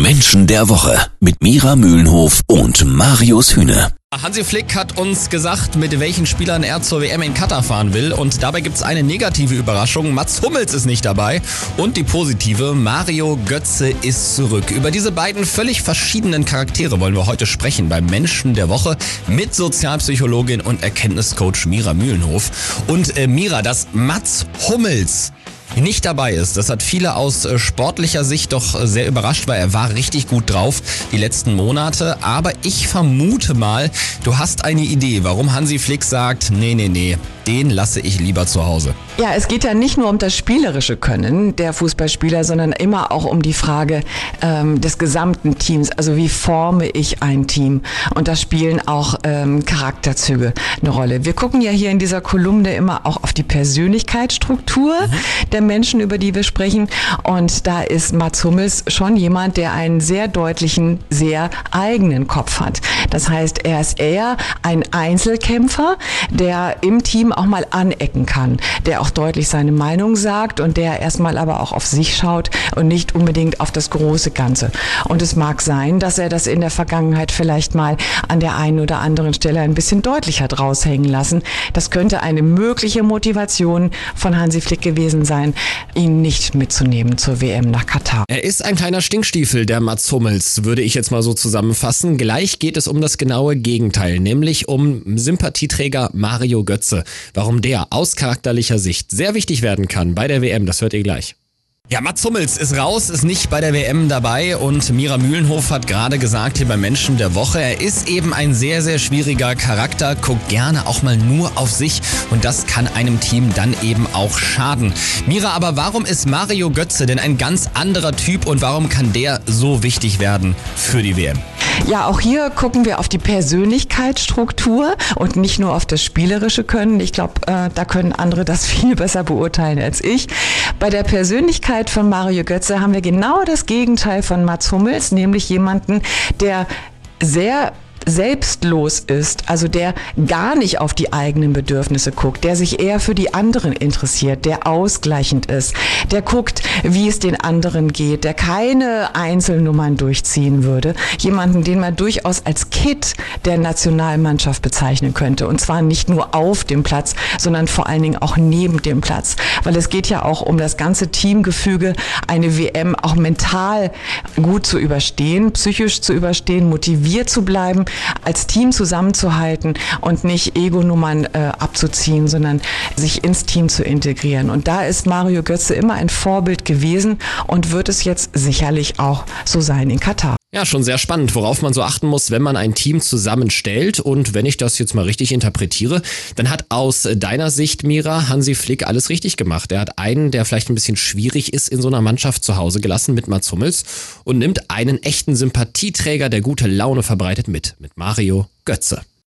Menschen der Woche mit Mira Mühlenhof und Marius Hühne. Hansi Flick hat uns gesagt, mit welchen Spielern er zur WM in Katar fahren will. Und dabei gibt es eine negative Überraschung. Mats Hummels ist nicht dabei. Und die positive, Mario Götze ist zurück. Über diese beiden völlig verschiedenen Charaktere wollen wir heute sprechen beim Menschen der Woche mit Sozialpsychologin und Erkenntniscoach Mira Mühlenhof. Und äh, Mira, dass Mats Hummels nicht dabei ist. Das hat viele aus äh, sportlicher Sicht doch äh, sehr überrascht, weil er war richtig gut drauf die letzten Monate. Aber ich vermute mal, du hast eine Idee, warum Hansi Flick sagt, nee, nee, nee, den lasse ich lieber zu Hause. Ja, es geht ja nicht nur um das spielerische Können der Fußballspieler, sondern immer auch um die Frage ähm, des gesamten Teams. Also wie forme ich ein Team? Und da spielen auch ähm, Charakterzüge eine Rolle. Wir gucken ja hier in dieser Kolumne immer auch auf die Persönlichkeitsstruktur mhm. der Menschen, über die wir sprechen. Und da ist Mats Hummels schon jemand, der einen sehr deutlichen, sehr eigenen Kopf hat. Das heißt, er ist eher ein Einzelkämpfer, der im Team auch mal anecken kann, der auch deutlich seine Meinung sagt und der erstmal aber auch auf sich schaut und nicht unbedingt auf das große Ganze. Und es mag sein, dass er das in der Vergangenheit vielleicht mal an der einen oder anderen Stelle ein bisschen deutlicher draus hängen lassen. Das könnte eine mögliche Motivation von Hansi Flick gewesen sein, ihn nicht mitzunehmen zur WM nach Katar. Er ist ein kleiner Stinkstiefel, der Mats Hummels, würde ich jetzt mal so zusammenfassen. Gleich geht es um das genaue Gegenteil, nämlich um Sympathieträger Mario Götze. Warum der aus charakterlicher Sicht sehr wichtig werden kann bei der WM, das hört ihr gleich. Ja, Mats Hummels ist raus, ist nicht bei der WM dabei und Mira Mühlenhof hat gerade gesagt hier beim Menschen der Woche, er ist eben ein sehr, sehr schwieriger Charakter, guckt gerne auch mal nur auf sich und das kann einem Team dann eben auch schaden. Mira, aber warum ist Mario Götze denn ein ganz anderer Typ und warum kann der so wichtig werden für die WM? Ja, auch hier gucken wir auf die Persönlichkeitsstruktur und nicht nur auf das spielerische Können. Ich glaube, äh, da können andere das viel besser beurteilen als ich. Bei der Persönlichkeit von Mario Götze haben wir genau das Gegenteil von Mats Hummels, nämlich jemanden, der sehr selbstlos ist, also der gar nicht auf die eigenen Bedürfnisse guckt, der sich eher für die anderen interessiert, der ausgleichend ist, der guckt, wie es den anderen geht, der keine Einzelnummern durchziehen würde, jemanden, den man durchaus als Kit der Nationalmannschaft bezeichnen könnte. Und zwar nicht nur auf dem Platz, sondern vor allen Dingen auch neben dem Platz, weil es geht ja auch um das ganze Teamgefüge, eine WM auch mental gut zu überstehen, psychisch zu überstehen, motiviert zu bleiben als Team zusammenzuhalten und nicht Ego-Nummern äh, abzuziehen, sondern sich ins Team zu integrieren. Und da ist Mario Götze immer ein Vorbild gewesen und wird es jetzt sicherlich auch so sein in Katar. Ja, schon sehr spannend, worauf man so achten muss, wenn man ein Team zusammenstellt. Und wenn ich das jetzt mal richtig interpretiere, dann hat aus deiner Sicht, Mira, Hansi Flick alles richtig gemacht. Er hat einen, der vielleicht ein bisschen schwierig ist, in so einer Mannschaft zu Hause gelassen mit Mats Hummels und nimmt einen echten Sympathieträger, der gute Laune verbreitet mit, mit Mario Götze.